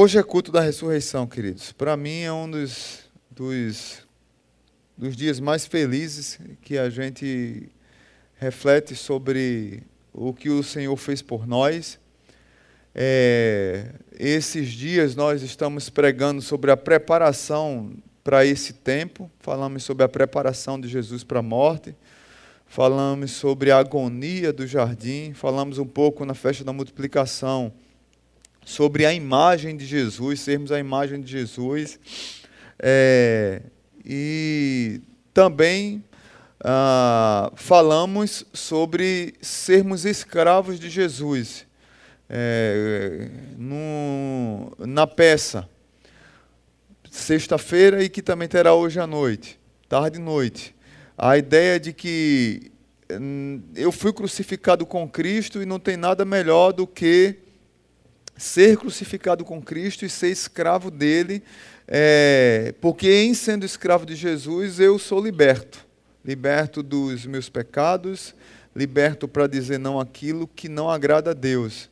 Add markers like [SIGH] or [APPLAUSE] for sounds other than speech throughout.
Hoje é culto da ressurreição, queridos. Para mim é um dos, dos, dos dias mais felizes que a gente reflete sobre o que o Senhor fez por nós. É, esses dias nós estamos pregando sobre a preparação para esse tempo, falamos sobre a preparação de Jesus para a morte, falamos sobre a agonia do jardim, falamos um pouco na festa da multiplicação sobre a imagem de Jesus, sermos a imagem de Jesus. É, e também ah, falamos sobre sermos escravos de Jesus. É, no, na peça, sexta-feira e que também terá hoje à noite, tarde e noite. A ideia de que hum, eu fui crucificado com Cristo e não tem nada melhor do que ser crucificado com Cristo e ser escravo dele, é, porque em sendo escravo de Jesus eu sou liberto liberto dos meus pecados, liberto para dizer não aquilo que não agrada a Deus.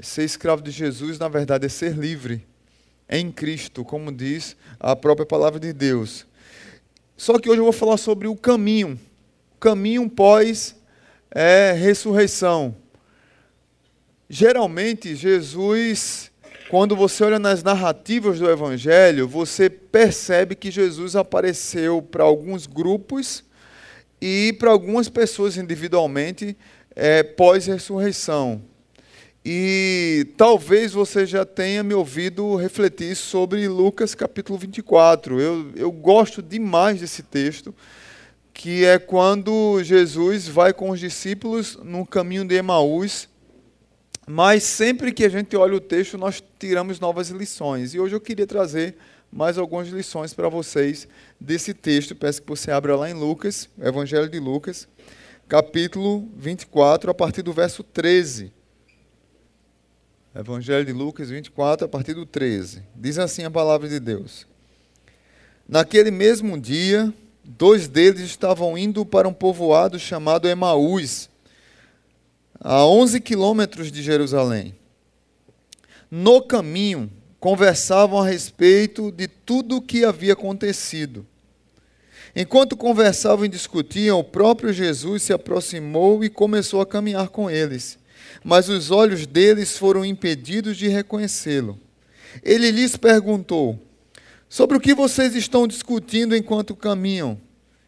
Ser escravo de Jesus, na verdade, é ser livre em Cristo, como diz a própria palavra de Deus. Só que hoje eu vou falar sobre o caminho, caminho pós é, ressurreição. Geralmente, Jesus, quando você olha nas narrativas do Evangelho, você percebe que Jesus apareceu para alguns grupos e para algumas pessoas individualmente é, pós-ressurreição. E talvez você já tenha me ouvido refletir sobre Lucas capítulo 24. Eu, eu gosto demais desse texto, que é quando Jesus vai com os discípulos no caminho de Emaús. Mas sempre que a gente olha o texto, nós tiramos novas lições. E hoje eu queria trazer mais algumas lições para vocês desse texto. Peço que você abra lá em Lucas, Evangelho de Lucas, capítulo 24, a partir do verso 13. Evangelho de Lucas 24, a partir do 13. Diz assim a palavra de Deus: Naquele mesmo dia, dois deles estavam indo para um povoado chamado Emaús, a 11 quilômetros de Jerusalém. No caminho, conversavam a respeito de tudo o que havia acontecido. Enquanto conversavam e discutiam, o próprio Jesus se aproximou e começou a caminhar com eles. Mas os olhos deles foram impedidos de reconhecê-lo. Ele lhes perguntou: Sobre o que vocês estão discutindo enquanto caminham?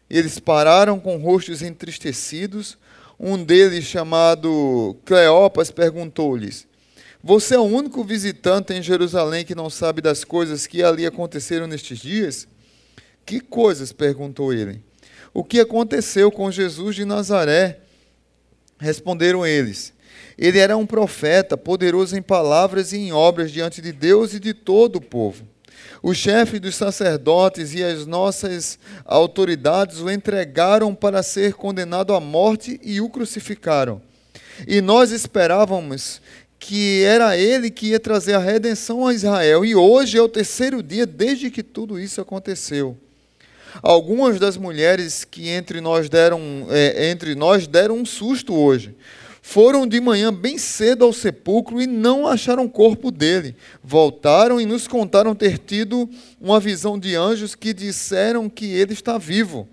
Eles pararam com rostos entristecidos. Um deles, chamado Cleopas, perguntou-lhes: você é o único visitante em Jerusalém que não sabe das coisas que ali aconteceram nestes dias? Que coisas? perguntou ele. O que aconteceu com Jesus de Nazaré? Responderam eles. Ele era um profeta, poderoso em palavras e em obras diante de Deus e de todo o povo. O chefe dos sacerdotes e as nossas autoridades o entregaram para ser condenado à morte e o crucificaram. E nós esperávamos que era ele que ia trazer a redenção a Israel. E hoje é o terceiro dia desde que tudo isso aconteceu. Algumas das mulheres que entre nós deram, é, entre nós deram um susto hoje. Foram de manhã bem cedo ao sepulcro e não acharam o corpo dele. Voltaram e nos contaram ter tido uma visão de anjos que disseram que ele está vivo.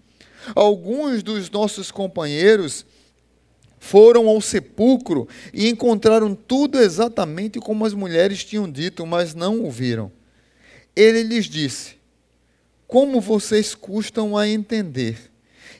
Alguns dos nossos companheiros foram ao sepulcro e encontraram tudo exatamente como as mulheres tinham dito, mas não o viram. Ele lhes disse: Como vocês custam a entender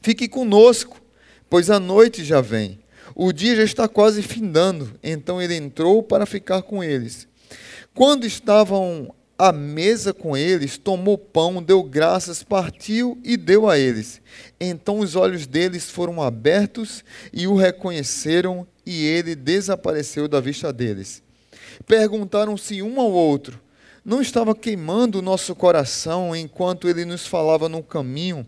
Fique conosco, pois a noite já vem. O dia já está quase findando. Então ele entrou para ficar com eles. Quando estavam à mesa com eles, tomou pão, deu graças, partiu e deu a eles. Então os olhos deles foram abertos e o reconheceram, e ele desapareceu da vista deles. Perguntaram-se um ao outro: não estava queimando o nosso coração enquanto ele nos falava no caminho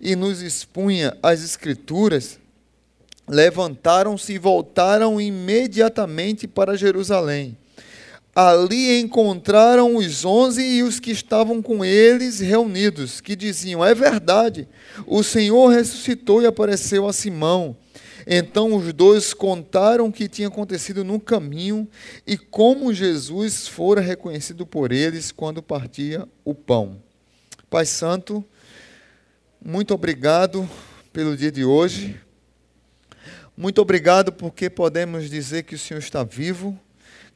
e nos expunha as Escrituras? Levantaram-se e voltaram imediatamente para Jerusalém. Ali encontraram os onze e os que estavam com eles reunidos, que diziam: É verdade, o Senhor ressuscitou e apareceu a Simão. Então os dois contaram o que tinha acontecido no caminho e como Jesus fora reconhecido por eles quando partia o pão. Pai Santo, muito obrigado pelo dia de hoje. Muito obrigado porque podemos dizer que o Senhor está vivo,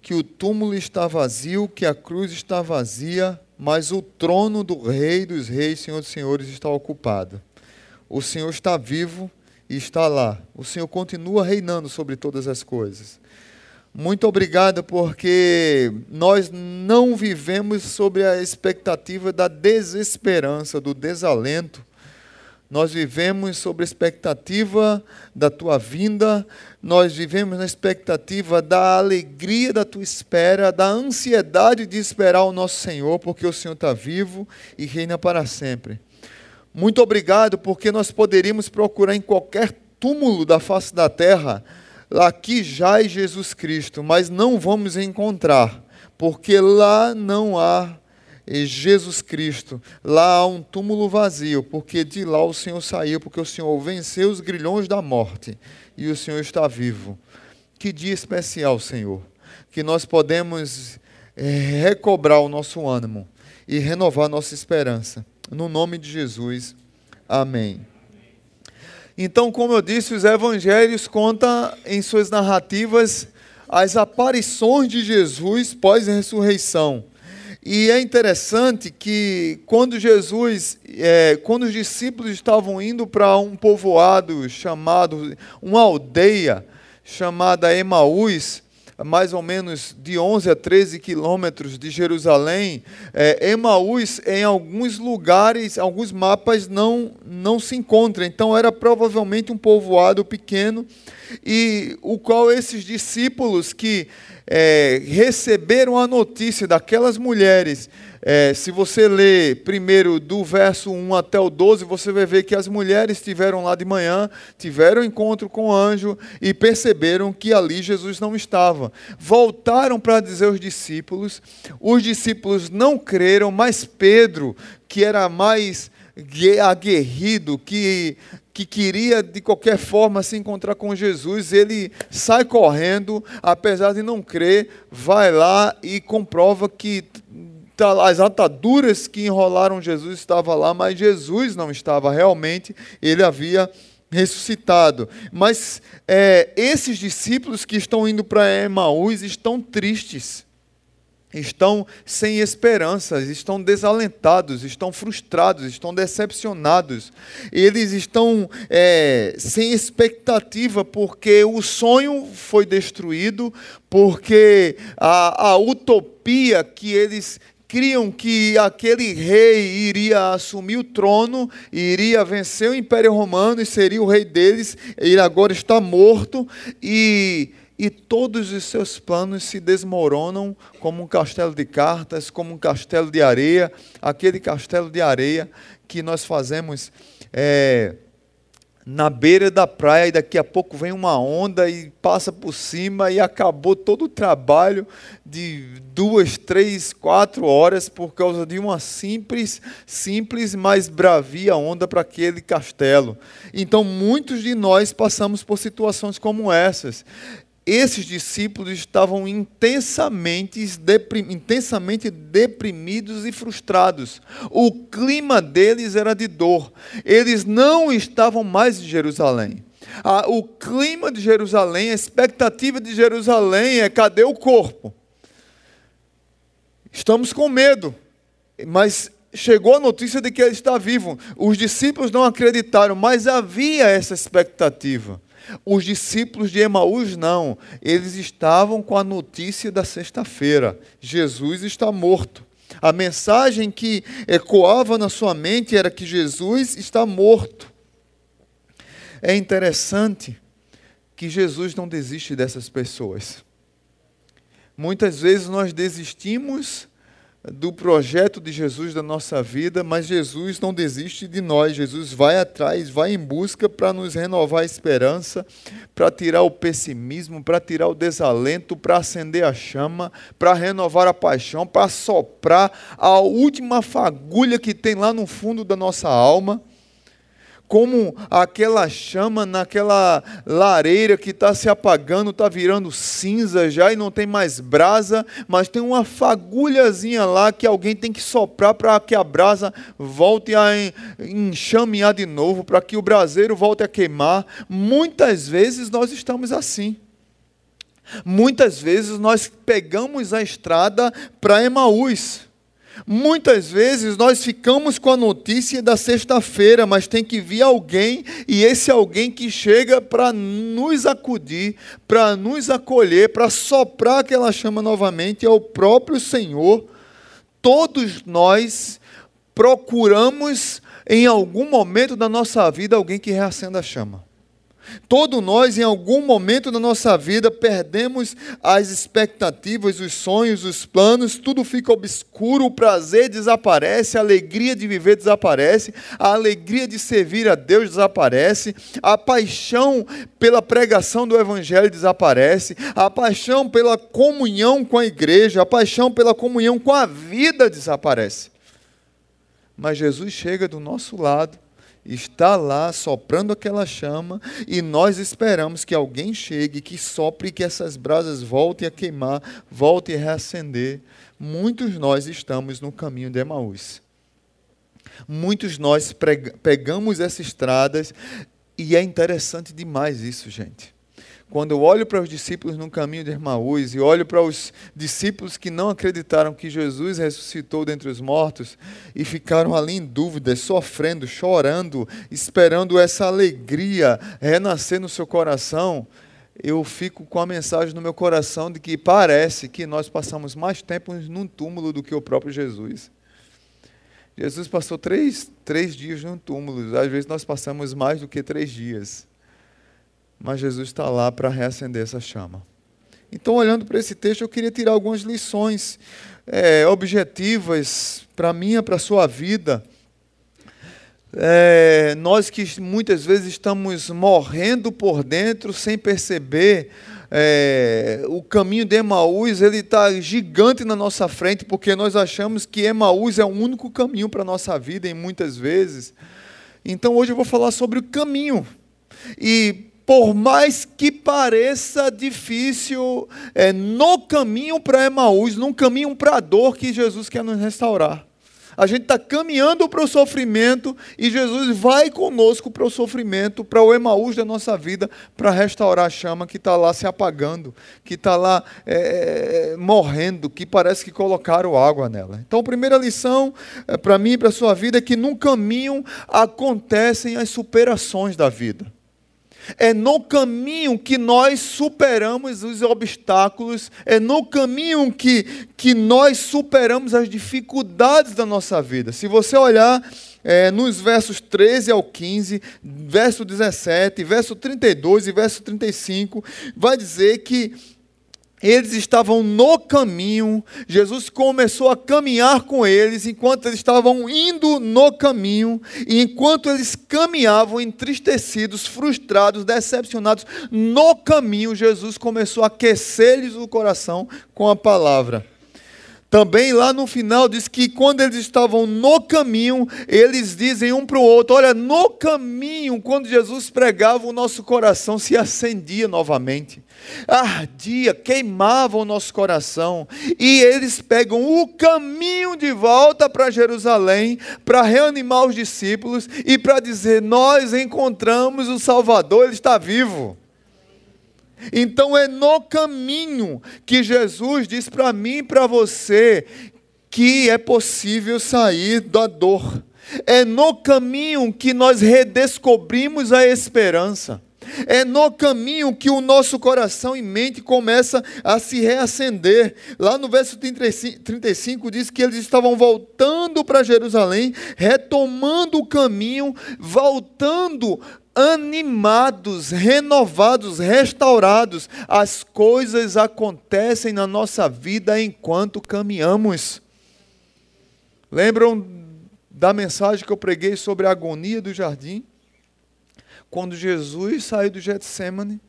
que o túmulo está vazio, que a cruz está vazia, mas o trono do Rei dos Reis, Senhor dos Senhores, está ocupado. O Senhor está vivo e está lá. O Senhor continua reinando sobre todas as coisas. Muito obrigado, porque nós não vivemos sobre a expectativa da desesperança, do desalento. Nós vivemos sobre a expectativa da tua vinda, nós vivemos na expectativa da alegria da tua espera, da ansiedade de esperar o nosso Senhor, porque o Senhor está vivo e reina para sempre. Muito obrigado, porque nós poderíamos procurar em qualquer túmulo da face da terra, aqui é Jesus Cristo, mas não vamos encontrar, porque lá não há Jesus Cristo. Lá há um túmulo vazio, porque de lá o Senhor saiu, porque o Senhor venceu os grilhões da morte e o Senhor está vivo. Que dia especial, Senhor, que nós podemos é, recobrar o nosso ânimo e renovar nossa esperança. No nome de Jesus. Amém. Então, como eu disse, os evangelhos contam em suas narrativas as aparições de Jesus pós-ressurreição. E é interessante que quando Jesus, é, quando os discípulos estavam indo para um povoado chamado, uma aldeia chamada Emaús, mais ou menos de 11 a 13 quilômetros de Jerusalém, é, Emaús, em alguns lugares, alguns mapas não, não se encontra. Então era provavelmente um povoado pequeno, e o qual esses discípulos que é, receberam a notícia daquelas mulheres é, se você ler primeiro do verso 1 até o 12, você vai ver que as mulheres estiveram lá de manhã, tiveram encontro com o anjo e perceberam que ali Jesus não estava. Voltaram para dizer aos discípulos, os discípulos não creram, mas Pedro, que era mais aguerrido, que, que queria de qualquer forma se encontrar com Jesus, ele sai correndo, apesar de não crer, vai lá e comprova que as ataduras que enrolaram Jesus estavam lá, mas Jesus não estava realmente, ele havia ressuscitado. Mas é, esses discípulos que estão indo para Emaús estão tristes, estão sem esperanças, estão desalentados, estão frustrados, estão decepcionados. Eles estão é, sem expectativa porque o sonho foi destruído, porque a, a utopia que eles criam que aquele rei iria assumir o trono, iria vencer o Império Romano e seria o rei deles. Ele agora está morto e, e todos os seus planos se desmoronam como um castelo de cartas, como um castelo de areia, aquele castelo de areia que nós fazemos. É, na beira da praia e daqui a pouco vem uma onda e passa por cima e acabou todo o trabalho de duas, três, quatro horas por causa de uma simples, simples, mas bravia onda para aquele castelo. Então muitos de nós passamos por situações como essas esses discípulos estavam intensamente, deprim, intensamente deprimidos e frustrados. O clima deles era de dor. Eles não estavam mais em Jerusalém. O clima de Jerusalém, a expectativa de Jerusalém é: cadê o corpo? Estamos com medo, mas chegou a notícia de que ele está vivo. Os discípulos não acreditaram, mas havia essa expectativa. Os discípulos de Emaús não, eles estavam com a notícia da sexta-feira: Jesus está morto. A mensagem que ecoava na sua mente era que Jesus está morto. É interessante que Jesus não desiste dessas pessoas. Muitas vezes nós desistimos do projeto de Jesus da nossa vida, mas Jesus não desiste de nós. Jesus vai atrás, vai em busca para nos renovar a esperança, para tirar o pessimismo, para tirar o desalento, para acender a chama, para renovar a paixão, para soprar a última fagulha que tem lá no fundo da nossa alma como aquela chama naquela lareira que está se apagando, está virando cinza já e não tem mais brasa, mas tem uma fagulhazinha lá que alguém tem que soprar para que a brasa volte a enxamear de novo, para que o braseiro volte a queimar. Muitas vezes nós estamos assim. Muitas vezes nós pegamos a estrada para Emaús Muitas vezes nós ficamos com a notícia da sexta-feira, mas tem que vir alguém, e esse alguém que chega para nos acudir, para nos acolher, para soprar aquela chama novamente, é o próprio Senhor. Todos nós procuramos, em algum momento da nossa vida, alguém que reacenda a chama. Todos nós, em algum momento da nossa vida, perdemos as expectativas, os sonhos, os planos, tudo fica obscuro, o prazer desaparece, a alegria de viver desaparece, a alegria de servir a Deus desaparece, a paixão pela pregação do Evangelho desaparece, a paixão pela comunhão com a igreja, a paixão pela comunhão com a vida desaparece. Mas Jesus chega do nosso lado está lá soprando aquela chama e nós esperamos que alguém chegue, que sopre que essas brasas voltem a queimar, voltem a reacender. Muitos nós estamos no caminho de Emaús. Muitos nós pegamos essas estradas e é interessante demais isso, gente. Quando eu olho para os discípulos no caminho de Emaús e olho para os discípulos que não acreditaram que Jesus ressuscitou dentre os mortos e ficaram ali em dúvidas, sofrendo, chorando, esperando essa alegria renascer no seu coração, eu fico com a mensagem no meu coração de que parece que nós passamos mais tempo num túmulo do que o próprio Jesus. Jesus passou três, três dias num túmulo, às vezes nós passamos mais do que três dias mas Jesus está lá para reacender essa chama. Então, olhando para esse texto, eu queria tirar algumas lições é, objetivas para mim e para a sua vida. É, nós que muitas vezes estamos morrendo por dentro sem perceber, é, o caminho de Emaús ele está gigante na nossa frente porque nós achamos que Emaús é o único caminho para a nossa vida e muitas vezes. Então hoje eu vou falar sobre o caminho e por mais que pareça difícil, é no caminho para Emaús, num caminho para a dor que Jesus quer nos restaurar. A gente está caminhando para o sofrimento e Jesus vai conosco para o sofrimento, para o Emaús da nossa vida, para restaurar a chama que está lá se apagando, que está lá é, morrendo, que parece que colocaram água nela. Então, a primeira lição é, para mim e para a sua vida é que num caminho acontecem as superações da vida. É no caminho que nós superamos os obstáculos, é no caminho que, que nós superamos as dificuldades da nossa vida. Se você olhar é, nos versos 13 ao 15, verso 17, verso 32 e verso 35, vai dizer que eles estavam no caminho, Jesus começou a caminhar com eles enquanto eles estavam indo no caminho, e enquanto eles caminhavam entristecidos, frustrados, decepcionados no caminho, Jesus começou a aquecer-lhes o coração com a palavra. Também lá no final diz que quando eles estavam no caminho, eles dizem um para o outro: Olha, no caminho, quando Jesus pregava, o nosso coração se acendia novamente, ardia, queimava o nosso coração. E eles pegam o caminho de volta para Jerusalém para reanimar os discípulos e para dizer: Nós encontramos o Salvador, ele está vivo. Então é no caminho que Jesus diz para mim e para você que é possível sair da dor. É no caminho que nós redescobrimos a esperança. É no caminho que o nosso coração e mente começa a se reacender. Lá no verso 35 diz que eles estavam voltando para Jerusalém, retomando o caminho, voltando animados, renovados, restaurados. As coisas acontecem na nossa vida enquanto caminhamos. Lembram da mensagem que eu preguei sobre a agonia do jardim? Quando Jesus saiu do Getsemane,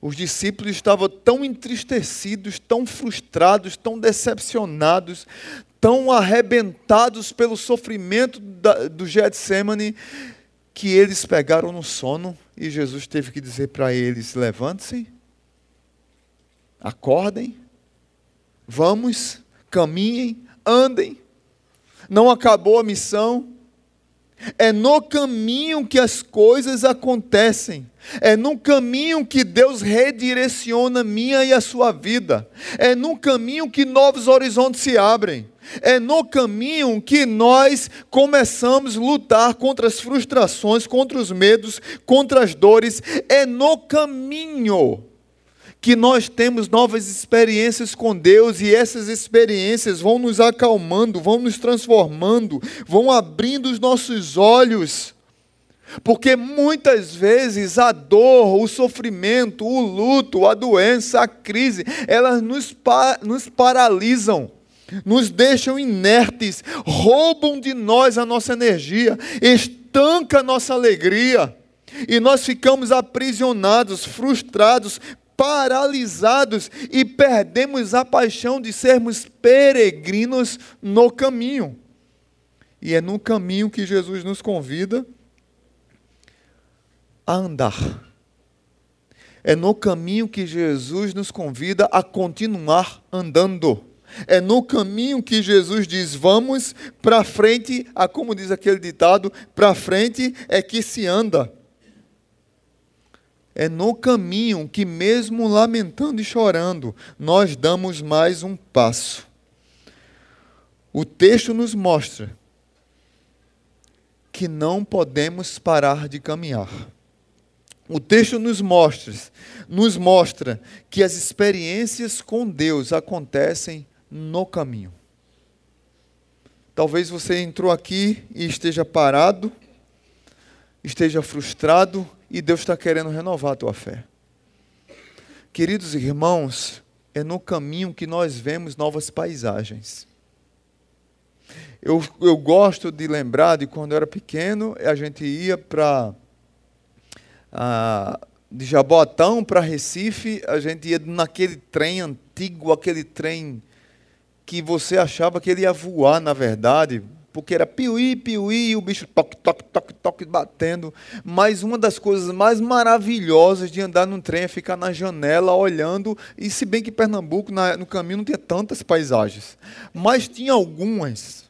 os discípulos estavam tão entristecidos, tão frustrados, tão decepcionados, tão arrebentados pelo sofrimento do Getsemane, que eles pegaram no sono e Jesus teve que dizer para eles: levante-se, acordem, vamos, caminhem, andem. Não acabou a missão. É no caminho que as coisas acontecem. É no caminho que Deus redireciona minha e a sua vida. É no caminho que novos horizontes se abrem. É no caminho que nós começamos a lutar contra as frustrações, contra os medos, contra as dores. É no caminho que nós temos novas experiências com Deus e essas experiências vão nos acalmando, vão nos transformando, vão abrindo os nossos olhos. Porque muitas vezes a dor, o sofrimento, o luto, a doença, a crise, elas nos, pa nos paralisam nos deixam inertes, roubam de nós a nossa energia, estanca a nossa alegria, e nós ficamos aprisionados, frustrados, paralisados e perdemos a paixão de sermos peregrinos no caminho. E é no caminho que Jesus nos convida a andar. É no caminho que Jesus nos convida a continuar andando. É no caminho que Jesus diz: vamos para frente, a como diz aquele ditado, para frente é que se anda. É no caminho que, mesmo lamentando e chorando, nós damos mais um passo. O texto nos mostra que não podemos parar de caminhar. O texto nos mostra, nos mostra que as experiências com Deus acontecem no caminho. Talvez você entrou aqui e esteja parado, esteja frustrado e Deus está querendo renovar a tua fé. Queridos irmãos, é no caminho que nós vemos novas paisagens. Eu, eu gosto de lembrar de quando eu era pequeno, a gente ia para. de Jabotão para Recife, a gente ia naquele trem antigo, aquele trem que você achava que ele ia voar, na verdade, porque era piuí, piuí, e o bicho toque, toque, toque, toque, batendo. Mas uma das coisas mais maravilhosas de andar num trem é ficar na janela olhando, e se bem que Pernambuco, na, no caminho, não tinha tantas paisagens, mas tinha algumas.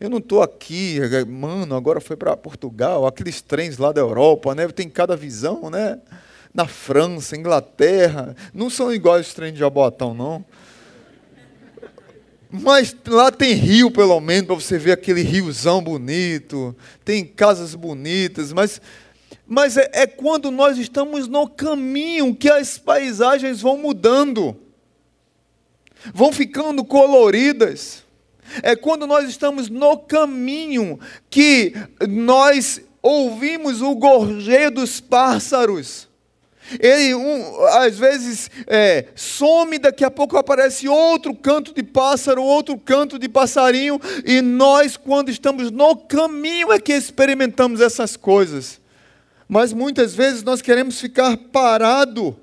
Eu não estou aqui, mano, agora foi para Portugal, aqueles trens lá da Europa, né? Tem cada visão, né? Na França, Inglaterra, não são iguais os trens de Jabotão, não. Mas lá tem rio, pelo menos, para você ver aquele riozão bonito, tem casas bonitas, mas, mas é, é quando nós estamos no caminho que as paisagens vão mudando, vão ficando coloridas. É quando nós estamos no caminho que nós ouvimos o gorjeio dos pássaros ele, um, às vezes, é, some, daqui a pouco aparece outro canto de pássaro, outro canto de passarinho, e nós, quando estamos no caminho, é que experimentamos essas coisas. Mas muitas vezes nós queremos ficar parado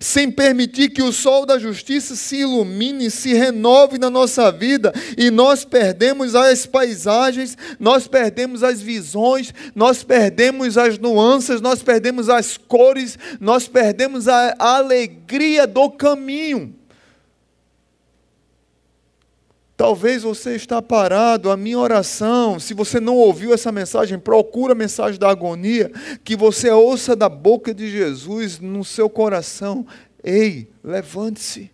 sem permitir que o sol da justiça se ilumine, se renove na nossa vida, e nós perdemos as paisagens, nós perdemos as visões, nós perdemos as nuances, nós perdemos as cores, nós perdemos a alegria do caminho. Talvez você está parado, a minha oração, se você não ouviu essa mensagem, procura a mensagem da agonia, que você ouça da boca de Jesus no seu coração. Ei, levante-se.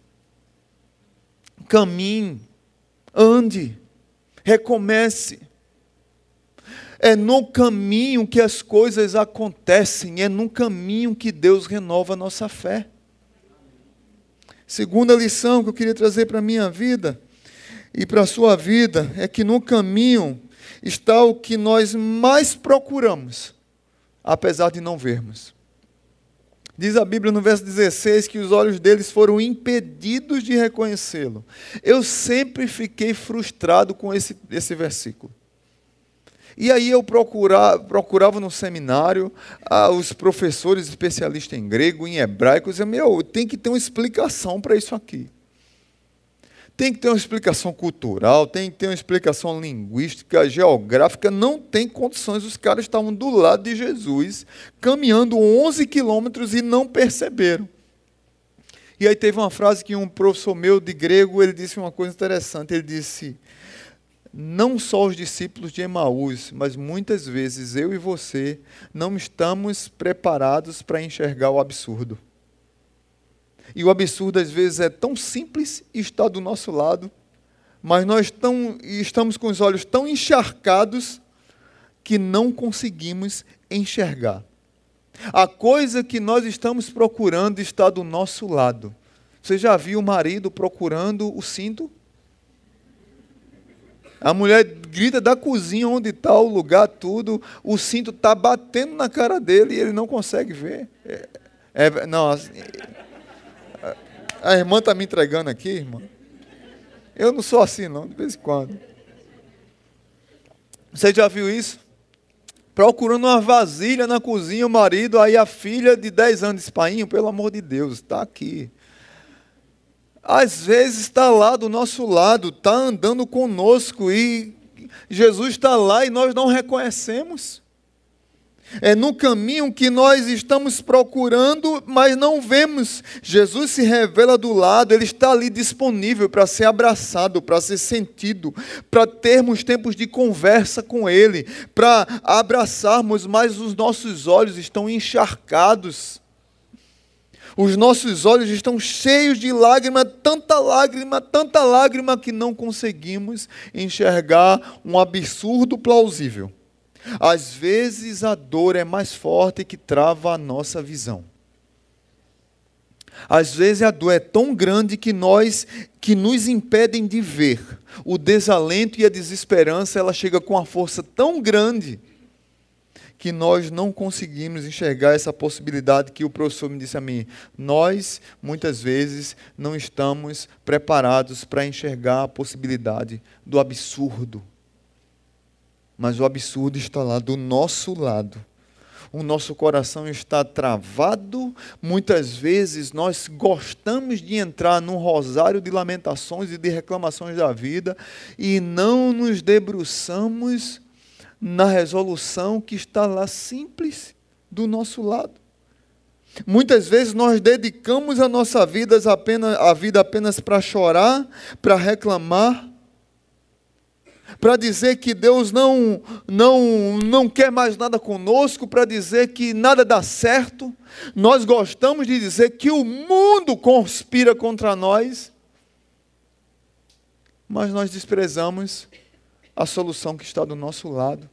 Caminhe, ande, recomece. É no caminho que as coisas acontecem, é no caminho que Deus renova a nossa fé. Segunda lição que eu queria trazer para a minha vida e para a sua vida é que no caminho está o que nós mais procuramos, apesar de não vermos. Diz a Bíblia no verso 16 que os olhos deles foram impedidos de reconhecê-lo. Eu sempre fiquei frustrado com esse, esse versículo. E aí eu procurava, procurava no seminário ah, os professores especialistas em grego, em hebraico, dizia, meu, tem que ter uma explicação para isso aqui. Tem que ter uma explicação cultural, tem que ter uma explicação linguística, geográfica. Não tem condições. Os caras estavam do lado de Jesus, caminhando 11 quilômetros e não perceberam. E aí teve uma frase que um professor meu de grego, ele disse uma coisa interessante. Ele disse, não só os discípulos de Emaús, mas muitas vezes eu e você não estamos preparados para enxergar o absurdo. E o absurdo às vezes é tão simples e está do nosso lado, mas nós tão, estamos com os olhos tão encharcados que não conseguimos enxergar. A coisa que nós estamos procurando está do nosso lado. Você já viu o marido procurando o cinto? A mulher grita da cozinha onde está o lugar, tudo. O cinto está batendo na cara dele e ele não consegue ver. É, é, não, assim, a irmã está me entregando aqui, irmã. Eu não sou assim, não, de vez em quando. Você já viu isso? Procurando uma vasilha na cozinha, o marido, aí a filha de 10 anos de espainho, pelo amor de Deus, está aqui. Às vezes está lá do nosso lado, está andando conosco e Jesus está lá e nós não reconhecemos. É no caminho que nós estamos procurando, mas não vemos. Jesus se revela do lado, ele está ali disponível para ser abraçado, para ser sentido, para termos tempos de conversa com ele, para abraçarmos, mas os nossos olhos estão encharcados. Os nossos olhos estão cheios de lágrima, tanta lágrima, tanta lágrima que não conseguimos enxergar um absurdo plausível. Às vezes a dor é mais forte que trava a nossa visão. Às vezes a dor é tão grande que nós que nos impedem de ver. O desalento e a desesperança, ela chega com uma força tão grande que nós não conseguimos enxergar essa possibilidade que o professor me disse a mim. Nós, muitas vezes, não estamos preparados para enxergar a possibilidade do absurdo mas o absurdo está lá do nosso lado. O nosso coração está travado. Muitas vezes nós gostamos de entrar num rosário de lamentações e de reclamações da vida e não nos debruçamos na resolução que está lá simples do nosso lado. Muitas vezes nós dedicamos a nossa vida apenas, a vida apenas para chorar, para reclamar, para dizer que Deus não, não, não quer mais nada conosco, para dizer que nada dá certo. Nós gostamos de dizer que o mundo conspira contra nós, mas nós desprezamos a solução que está do nosso lado.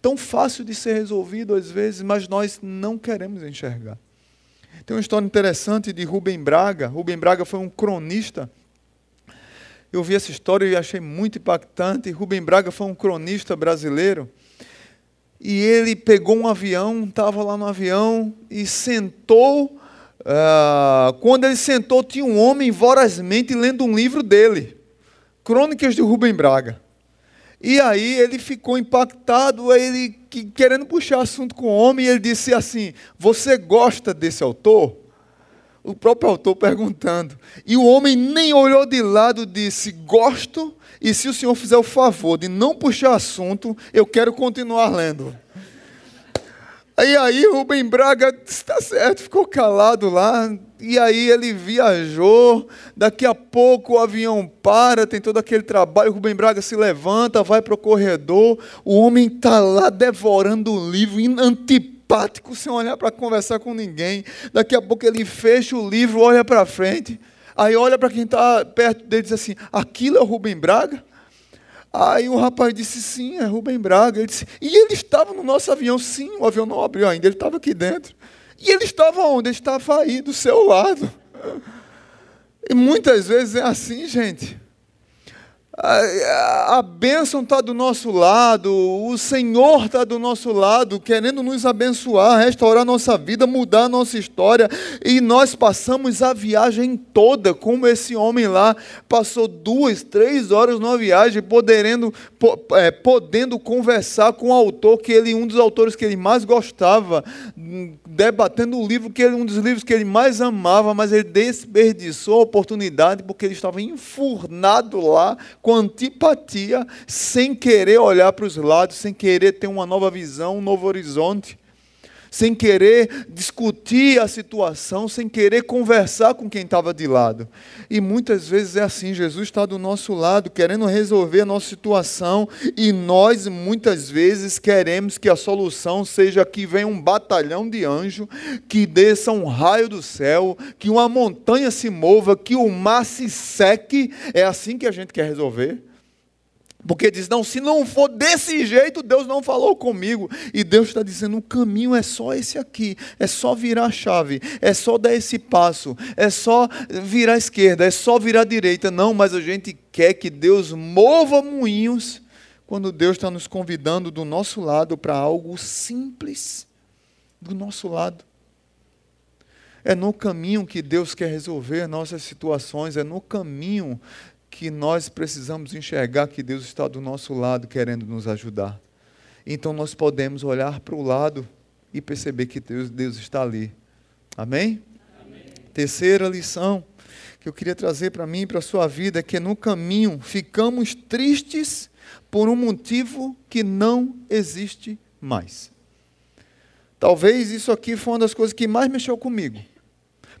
Tão fácil de ser resolvido às vezes, mas nós não queremos enxergar. Tem uma história interessante de Rubem Braga. Rubem Braga foi um cronista eu vi essa história e achei muito impactante. Rubem Braga foi um cronista brasileiro. E ele pegou um avião, estava lá no avião e sentou. Uh, quando ele sentou, tinha um homem vorazmente lendo um livro dele, Crônicas de Rubem Braga. E aí ele ficou impactado, ele querendo puxar assunto com o homem, e ele disse assim: Você gosta desse autor? O próprio autor perguntando. E o homem nem olhou de lado, disse: Gosto, e se o senhor fizer o favor de não puxar assunto, eu quero continuar lendo. E aí Rubem Braga está certo, ficou calado lá. E aí ele viajou. Daqui a pouco o avião para, tem todo aquele trabalho. Rubem Braga se levanta, vai para o corredor. O homem está lá devorando o livro, antipático apático, sem olhar para conversar com ninguém. Daqui a pouco ele fecha o livro, olha para frente. Aí olha para quem está perto dele e diz assim: aquilo é o Rubem Braga? Aí o rapaz disse: sim, é Rubem Braga. Ele disse: e ele estava no nosso avião? Sim, o avião não abriu ainda, ele estava aqui dentro. E ele estava onde? Ele estava aí, do seu lado. [LAUGHS] E muitas vezes é assim, gente. A, a bênção está do nosso lado, o Senhor está do nosso lado, querendo nos abençoar, restaurar nossa vida, mudar nossa história, e nós passamos a viagem toda, como esse homem lá passou duas, três horas numa viagem, podendo, é, podendo conversar com o autor, que ele, um dos autores que ele mais gostava, debatendo o livro que ele, um dos livros que ele mais amava, mas ele desperdiçou a oportunidade porque ele estava enfurnado lá com antipatia, sem querer olhar para os lados, sem querer ter uma nova visão, um novo horizonte sem querer discutir a situação, sem querer conversar com quem estava de lado. E muitas vezes é assim: Jesus está do nosso lado, querendo resolver a nossa situação, e nós muitas vezes queremos que a solução seja que venha um batalhão de anjo, que desça um raio do céu, que uma montanha se mova, que o mar se seque. É assim que a gente quer resolver. Porque diz: não, se não for desse jeito, Deus não falou comigo. E Deus está dizendo: o caminho é só esse aqui, é só virar a chave, é só dar esse passo, é só virar à esquerda, é só virar à direita. Não, mas a gente quer que Deus mova moinhos quando Deus está nos convidando do nosso lado para algo simples, do nosso lado. É no caminho que Deus quer resolver nossas situações, é no caminho que nós precisamos enxergar que Deus está do nosso lado querendo nos ajudar. Então nós podemos olhar para o lado e perceber que Deus, Deus está ali. Amém? Amém? Terceira lição que eu queria trazer para mim e para a sua vida é que no caminho ficamos tristes por um motivo que não existe mais. Talvez isso aqui foi uma das coisas que mais mexeu comigo.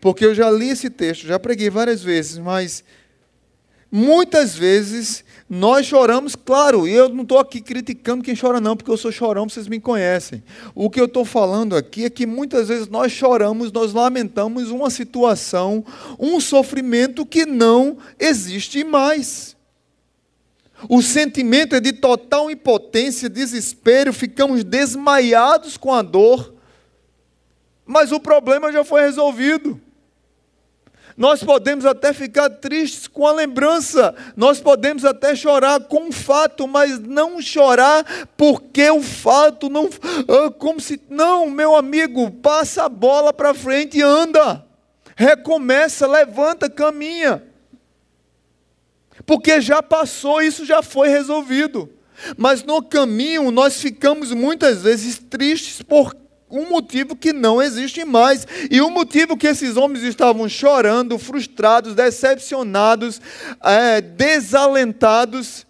Porque eu já li esse texto, já preguei várias vezes, mas Muitas vezes nós choramos, claro, e eu não estou aqui criticando quem chora, não, porque eu sou chorão, vocês me conhecem. O que eu estou falando aqui é que muitas vezes nós choramos, nós lamentamos uma situação, um sofrimento que não existe mais. O sentimento é de total impotência, desespero, ficamos desmaiados com a dor, mas o problema já foi resolvido. Nós podemos até ficar tristes com a lembrança, nós podemos até chorar com o fato, mas não chorar porque o fato não. Ah, como se. Não, meu amigo, passa a bola para frente e anda. Recomeça, levanta, caminha. Porque já passou, isso já foi resolvido. Mas no caminho nós ficamos muitas vezes tristes por um motivo que não existe mais. E o motivo que esses homens estavam chorando, frustrados, decepcionados, é, desalentados,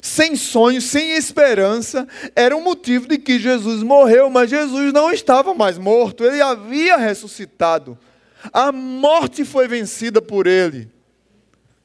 sem sonhos, sem esperança, era o um motivo de que Jesus morreu, mas Jesus não estava mais morto, ele havia ressuscitado. A morte foi vencida por ele.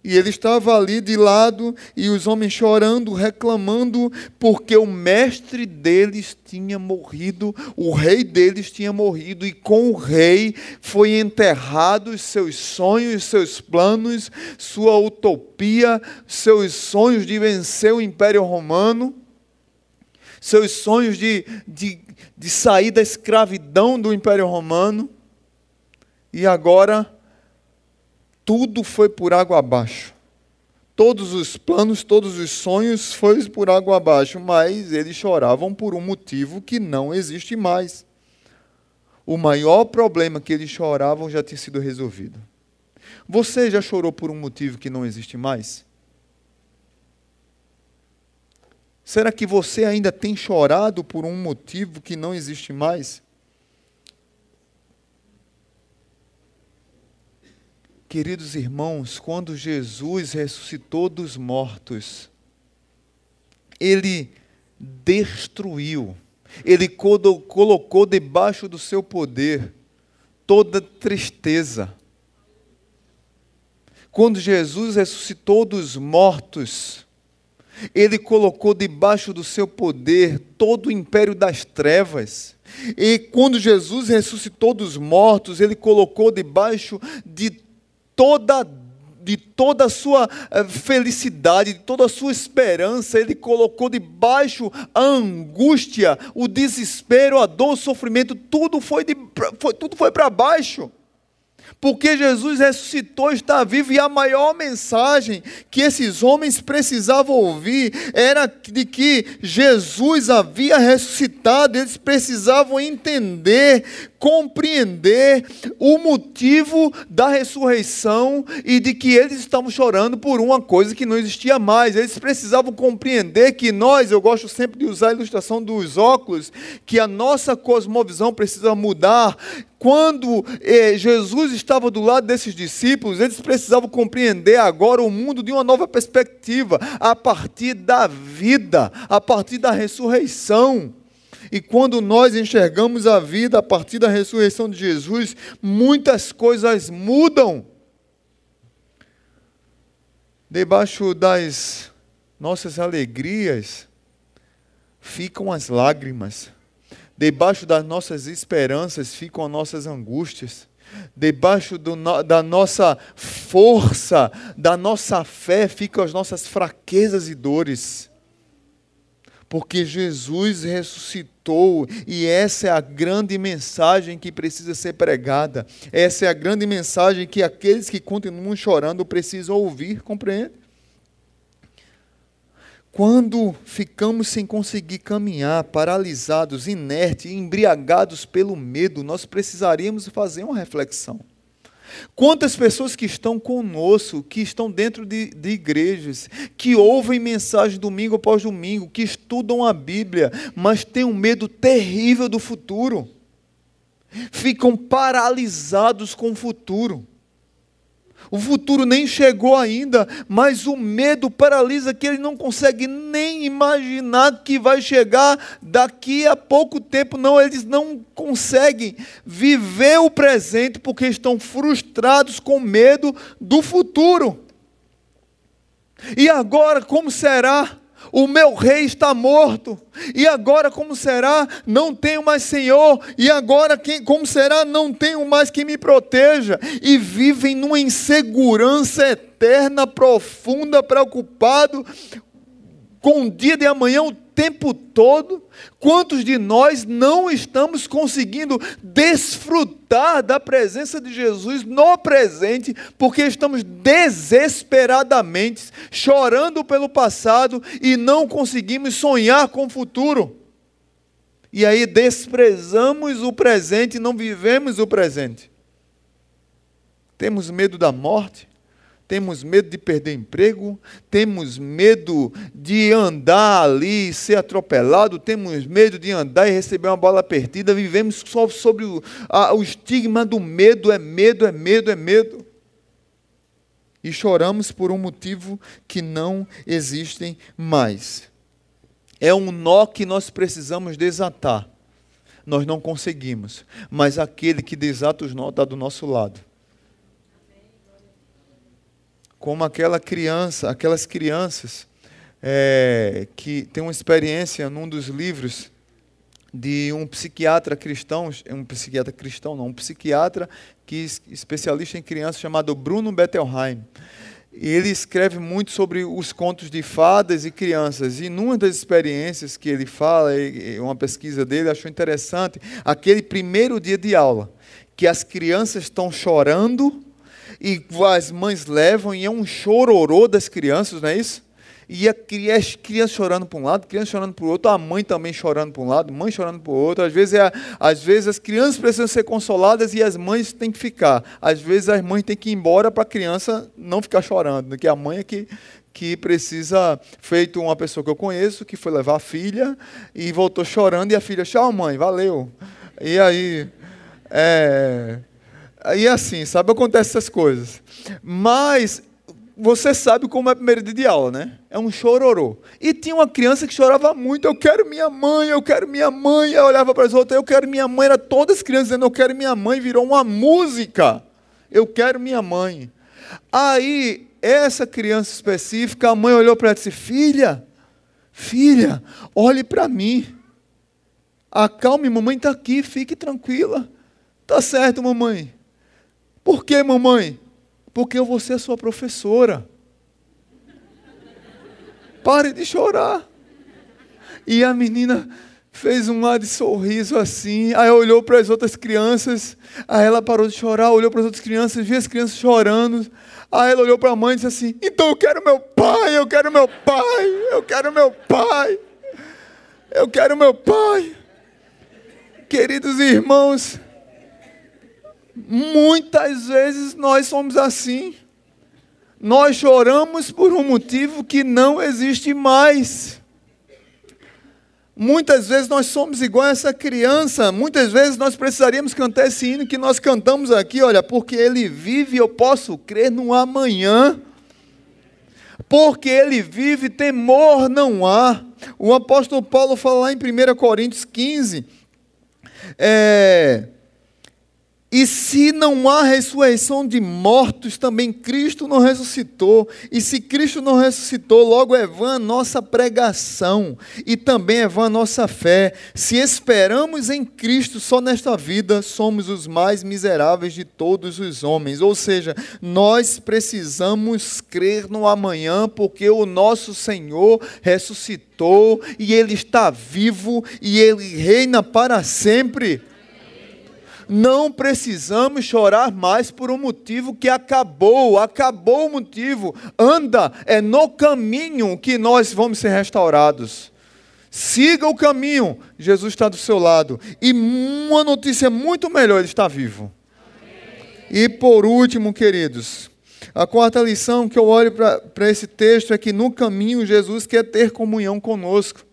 E ele estava ali de lado e os homens chorando, reclamando, porque o mestre deles tinha morrido, o rei deles tinha morrido, e com o rei foi enterrado os seus sonhos, seus planos, sua utopia, seus sonhos de vencer o Império Romano, seus sonhos de, de, de sair da escravidão do Império Romano. E agora tudo foi por água abaixo. Todos os planos, todos os sonhos foram por água abaixo, mas eles choravam por um motivo que não existe mais. O maior problema que eles choravam já tinha sido resolvido. Você já chorou por um motivo que não existe mais? Será que você ainda tem chorado por um motivo que não existe mais? Queridos irmãos, quando Jesus ressuscitou dos mortos, ele destruiu, ele colocou debaixo do seu poder toda tristeza. Quando Jesus ressuscitou dos mortos, ele colocou debaixo do seu poder todo o império das trevas. E quando Jesus ressuscitou dos mortos, ele colocou debaixo de toda de toda a sua eh, felicidade, de toda a sua esperança, ele colocou debaixo a angústia, o desespero, a dor, o sofrimento, tudo foi, de, foi tudo foi para baixo. Porque Jesus ressuscitou, está vivo, e a maior mensagem que esses homens precisavam ouvir era de que Jesus havia ressuscitado, eles precisavam entender, compreender o motivo da ressurreição e de que eles estavam chorando por uma coisa que não existia mais. Eles precisavam compreender que nós, eu gosto sempre de usar a ilustração dos óculos, que a nossa cosmovisão precisa mudar quando eh, Jesus estava do lado desses discípulos, eles precisavam compreender agora o mundo de uma nova perspectiva, a partir da vida, a partir da ressurreição. E quando nós enxergamos a vida a partir da ressurreição de Jesus, muitas coisas mudam. Debaixo das nossas alegrias ficam as lágrimas. Debaixo das nossas esperanças ficam as nossas angústias. Debaixo do, da nossa força, da nossa fé, ficam as nossas fraquezas e dores. Porque Jesus ressuscitou e essa é a grande mensagem que precisa ser pregada. Essa é a grande mensagem que aqueles que continuam chorando precisam ouvir, compreende? Quando ficamos sem conseguir caminhar, paralisados, inertes, embriagados pelo medo, nós precisaríamos fazer uma reflexão. Quantas pessoas que estão conosco, que estão dentro de, de igrejas, que ouvem mensagem domingo após domingo, que estudam a Bíblia, mas têm um medo terrível do futuro, ficam paralisados com o futuro. O futuro nem chegou ainda, mas o medo paralisa que ele não consegue nem imaginar que vai chegar daqui a pouco tempo. Não, eles não conseguem viver o presente porque estão frustrados com medo do futuro. E agora, como será? O meu rei está morto. E agora como será? Não tenho mais Senhor. E agora quem, como será? Não tenho mais quem me proteja. E vivem numa insegurança eterna, profunda, preocupado com o dia de amanhã, o tempo todo? Quantos de nós não estamos conseguindo desfrutar da presença de Jesus no presente, porque estamos desesperadamente chorando pelo passado e não conseguimos sonhar com o futuro? E aí desprezamos o presente não vivemos o presente. Temos medo da morte? Temos medo de perder emprego, temos medo de andar ali e ser atropelado, temos medo de andar e receber uma bola perdida, vivemos só sobre o, a, o estigma do medo, é medo, é medo, é medo. E choramos por um motivo que não existem mais. É um nó que nós precisamos desatar. Nós não conseguimos, mas aquele que desata os nós está do nosso lado como aquela criança, aquelas crianças é, que tem uma experiência num dos livros de um psiquiatra cristão, um psiquiatra cristão não, um psiquiatra que especialista em crianças chamado Bruno Bettelheim. Ele escreve muito sobre os contos de fadas e crianças. E numa das experiências que ele fala, uma pesquisa dele, achou interessante, aquele primeiro dia de aula, que as crianças estão chorando e as mães levam, e é um chororô das crianças, não é isso? E a criança chorando para um lado, criança chorando para o outro, a mãe também chorando para um lado, mãe chorando para o outro. Às vezes, é, às vezes as crianças precisam ser consoladas e as mães têm que ficar. Às vezes as mães têm que ir embora para a criança não ficar chorando, porque a mãe é que, que precisa, feito uma pessoa que eu conheço, que foi levar a filha e voltou chorando, e a filha, tchau mãe, valeu. E aí, é, Aí assim, sabe, acontece essas coisas. Mas você sabe como é primeiro dia de aula, né? É um chororô. E tinha uma criança que chorava muito, eu quero minha mãe, eu quero minha mãe. Eu olhava para as outras, eu quero minha mãe. Era todas as crianças dizendo, eu quero minha mãe. Virou uma música. Eu quero minha mãe. Aí, essa criança específica, a mãe olhou para ela e disse, filha, filha, olhe para mim. Acalme, mamãe está aqui, fique tranquila. Tá certo, mamãe. Por que, mamãe? Porque eu vou ser sua professora. Pare de chorar. E a menina fez um ar de sorriso assim, aí olhou para as outras crianças, aí ela parou de chorar, olhou para as outras crianças, viu as crianças chorando, aí ela olhou para a mãe e disse assim: Então eu quero meu pai, eu quero meu pai, eu quero meu pai, eu quero meu pai. Queridos irmãos, muitas vezes nós somos assim. Nós choramos por um motivo que não existe mais. Muitas vezes nós somos igual a essa criança, muitas vezes nós precisaríamos cantar esse hino que nós cantamos aqui, olha, porque ele vive, eu posso crer no amanhã. Porque ele vive, temor não há. O apóstolo Paulo fala lá em 1 Coríntios 15, é, e se não há ressurreição de mortos, também Cristo não ressuscitou. E se Cristo não ressuscitou, logo é vã a nossa pregação e também é vã a nossa fé. Se esperamos em Cristo só nesta vida, somos os mais miseráveis de todos os homens. Ou seja, nós precisamos crer no amanhã, porque o nosso Senhor ressuscitou e Ele está vivo e Ele reina para sempre não precisamos chorar mais por um motivo que acabou, acabou o motivo. Anda, é no caminho que nós vamos ser restaurados. Siga o caminho, Jesus está do seu lado. E uma notícia muito melhor, ele está vivo. E por último, queridos, a quarta lição que eu olho para esse texto é que no caminho Jesus quer ter comunhão conosco.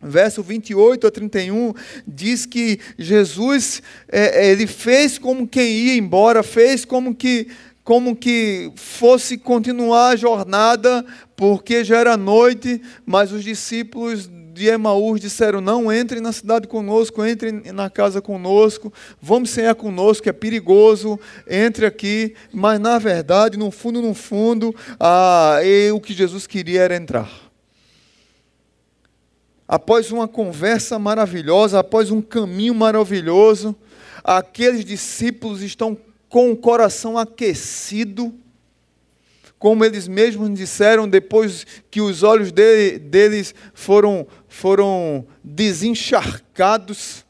Verso 28 a 31 diz que Jesus é, é, ele fez como quem ia embora, fez como que como que fosse continuar a jornada, porque já era noite, mas os discípulos de Emaús disseram: Não, entre na cidade conosco, entre na casa conosco, vamos cear conosco, é perigoso, entre aqui. Mas na verdade, no fundo, no fundo, ah, o que Jesus queria era entrar após uma conversa maravilhosa, após um caminho maravilhoso, aqueles discípulos estão com o coração aquecido, como eles mesmos disseram depois que os olhos dele, deles foram, foram desencharcados.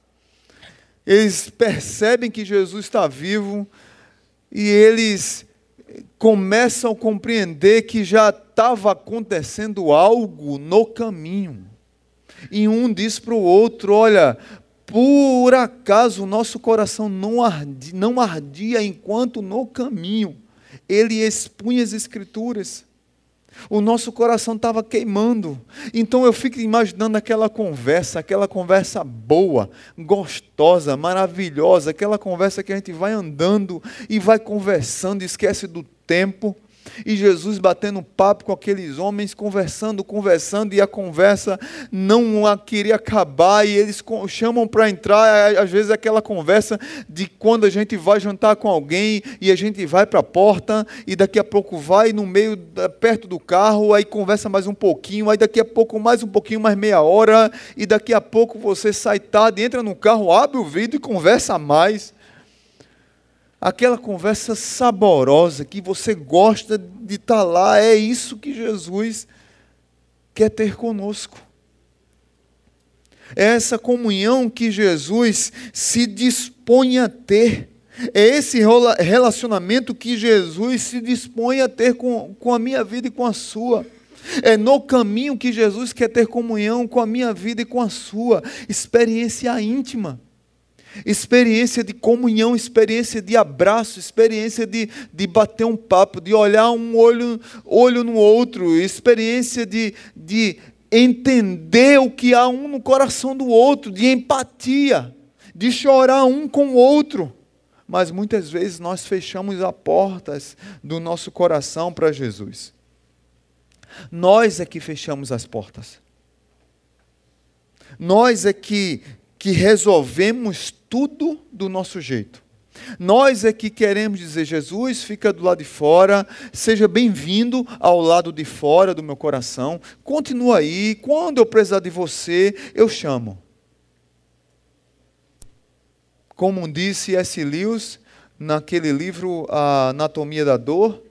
Eles percebem que Jesus está vivo e eles começam a compreender que já estava acontecendo algo no caminho. E um diz para o outro: Olha, por acaso o nosso coração não ardia, não ardia enquanto no caminho ele expunha as Escrituras. O nosso coração estava queimando. Então eu fico imaginando aquela conversa, aquela conversa boa, gostosa, maravilhosa, aquela conversa que a gente vai andando e vai conversando, esquece do tempo e Jesus batendo papo com aqueles homens, conversando, conversando, e a conversa não queria acabar, e eles chamam para entrar, às vezes aquela conversa de quando a gente vai jantar com alguém, e a gente vai para a porta, e daqui a pouco vai no meio, perto do carro, aí conversa mais um pouquinho, aí daqui a pouco mais um pouquinho, mais meia hora, e daqui a pouco você sai tarde, entra no carro, abre o vidro e conversa mais aquela conversa saborosa que você gosta de estar tá lá, é isso que Jesus quer ter conosco. É essa comunhão que Jesus se dispõe a ter. É esse relacionamento que Jesus se dispõe a ter com, com a minha vida e com a sua. É no caminho que Jesus quer ter comunhão com a minha vida e com a sua. Experiência íntima experiência de comunhão, experiência de abraço, experiência de, de bater um papo, de olhar um olho, olho no outro, experiência de, de entender o que há um no coração do outro, de empatia, de chorar um com o outro. Mas muitas vezes nós fechamos as portas do nosso coração para Jesus. Nós é que fechamos as portas. Nós é que que resolvemos tudo do nosso jeito. Nós é que queremos dizer, Jesus, fica do lado de fora, seja bem-vindo ao lado de fora do meu coração, continua aí, quando eu precisar de você, eu chamo. Como disse S. Lewis naquele livro A Anatomia da Dor,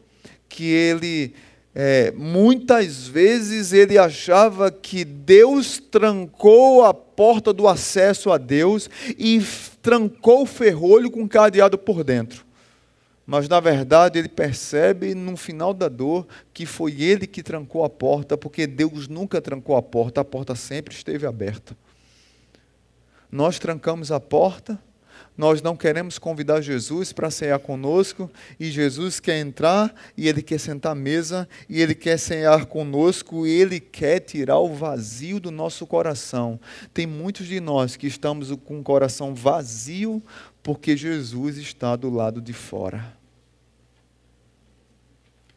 que ele É, muitas vezes ele achava que Deus trancou a porta do acesso a Deus e trancou o ferrolho com cadeado por dentro. Mas na verdade ele percebe no final da dor que foi ele que trancou a porta, porque Deus nunca trancou a porta, a porta sempre esteve aberta. Nós trancamos a porta nós não queremos convidar Jesus para cear conosco, e Jesus quer entrar, e Ele quer sentar à mesa, e Ele quer cear conosco, e Ele quer tirar o vazio do nosso coração. Tem muitos de nós que estamos com o coração vazio, porque Jesus está do lado de fora.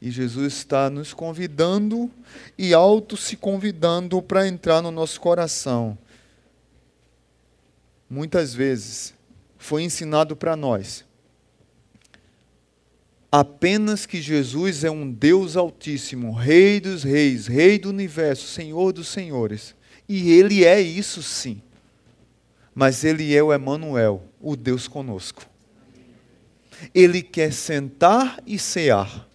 E Jesus está nos convidando e auto se convidando para entrar no nosso coração. Muitas vezes, foi ensinado para nós apenas que Jesus é um Deus Altíssimo, Rei dos Reis, Rei do Universo, Senhor dos Senhores. E Ele é isso sim. Mas Ele é o Emanuel, o Deus conosco. Ele quer sentar e cear.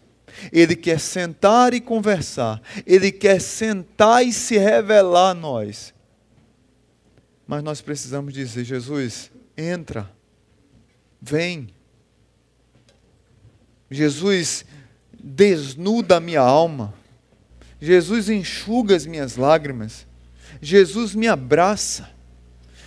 Ele quer sentar e conversar. Ele quer sentar e se revelar a nós. Mas nós precisamos dizer: Jesus, entra. Vem. Jesus desnuda a minha alma. Jesus enxuga as minhas lágrimas. Jesus me abraça.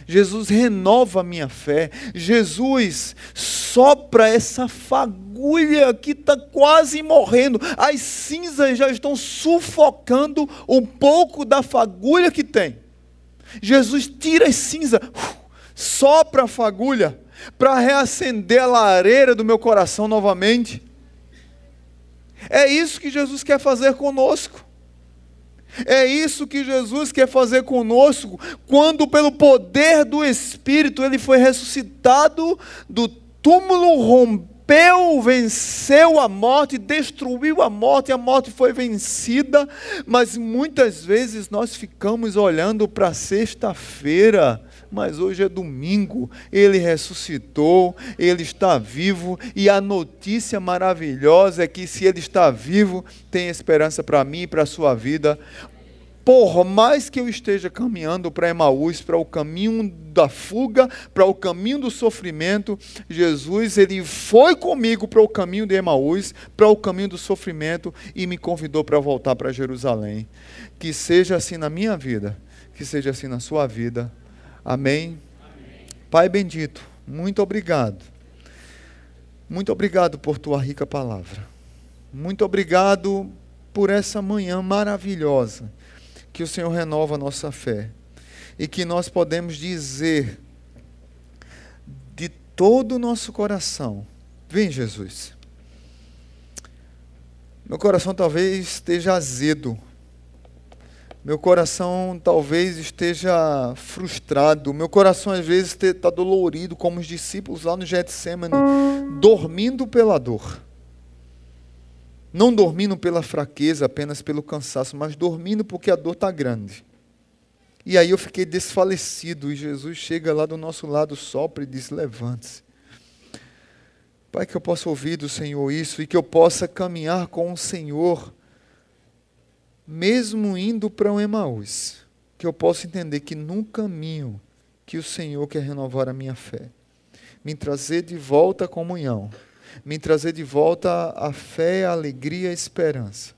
Jesus renova a minha fé. Jesus sopra essa fagulha que está quase morrendo. As cinzas já estão sufocando um pouco da fagulha que tem. Jesus tira as cinzas, sopra a fagulha para reacender a lareira do meu coração novamente. É isso que Jesus quer fazer conosco. É isso que Jesus quer fazer conosco, quando, pelo poder do Espírito, ele foi ressuscitado do túmulo, rompeu, venceu a morte, destruiu a morte, a morte foi vencida, mas muitas vezes nós ficamos olhando para sexta-feira mas hoje é domingo, ele ressuscitou, ele está vivo, e a notícia maravilhosa é que se ele está vivo, tem esperança para mim e para a sua vida. Por mais que eu esteja caminhando para Emaús, para o caminho da fuga, para o caminho do sofrimento, Jesus, ele foi comigo para o caminho de Emaús, para o caminho do sofrimento e me convidou para voltar para Jerusalém. Que seja assim na minha vida, que seja assim na sua vida. Amém? Amém? Pai bendito, muito obrigado. Muito obrigado por tua rica palavra. Muito obrigado por essa manhã maravilhosa que o Senhor renova a nossa fé e que nós podemos dizer de todo o nosso coração: Vem, Jesus. Meu coração talvez esteja azedo meu coração talvez esteja frustrado. Meu coração às vezes está dolorido, como os discípulos lá no Getsemane, dormindo pela dor. Não dormindo pela fraqueza, apenas pelo cansaço, mas dormindo porque a dor está grande. E aí eu fiquei desfalecido e Jesus chega lá do nosso lado, sopra e diz: levante-se. Pai, que eu possa ouvir do Senhor isso e que eu possa caminhar com o Senhor mesmo indo para um Emaús, que eu possa entender que num caminho que o Senhor quer renovar a minha fé, me trazer de volta a comunhão, me trazer de volta a fé, a alegria, a esperança,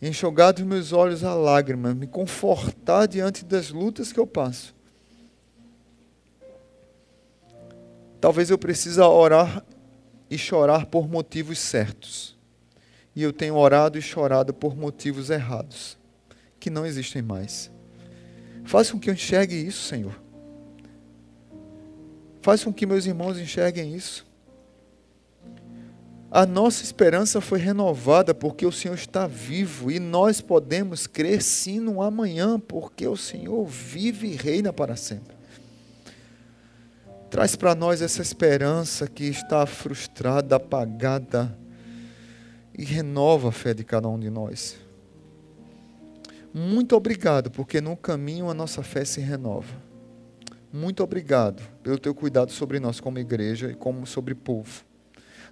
enxugar dos meus olhos a lágrima, me confortar diante das lutas que eu passo. Talvez eu precise orar e chorar por motivos certos e eu tenho orado e chorado por motivos errados, que não existem mais. Faz com que eu enxergue isso, Senhor. Faz com que meus irmãos enxerguem isso. A nossa esperança foi renovada porque o Senhor está vivo e nós podemos crer sim no amanhã, porque o Senhor vive e reina para sempre. Traz para nós essa esperança que está frustrada, apagada, e renova a fé de cada um de nós. Muito obrigado, porque no caminho a nossa fé se renova. Muito obrigado pelo teu cuidado sobre nós como igreja e como sobre povo.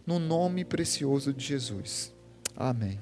No nome precioso de Jesus. Amém.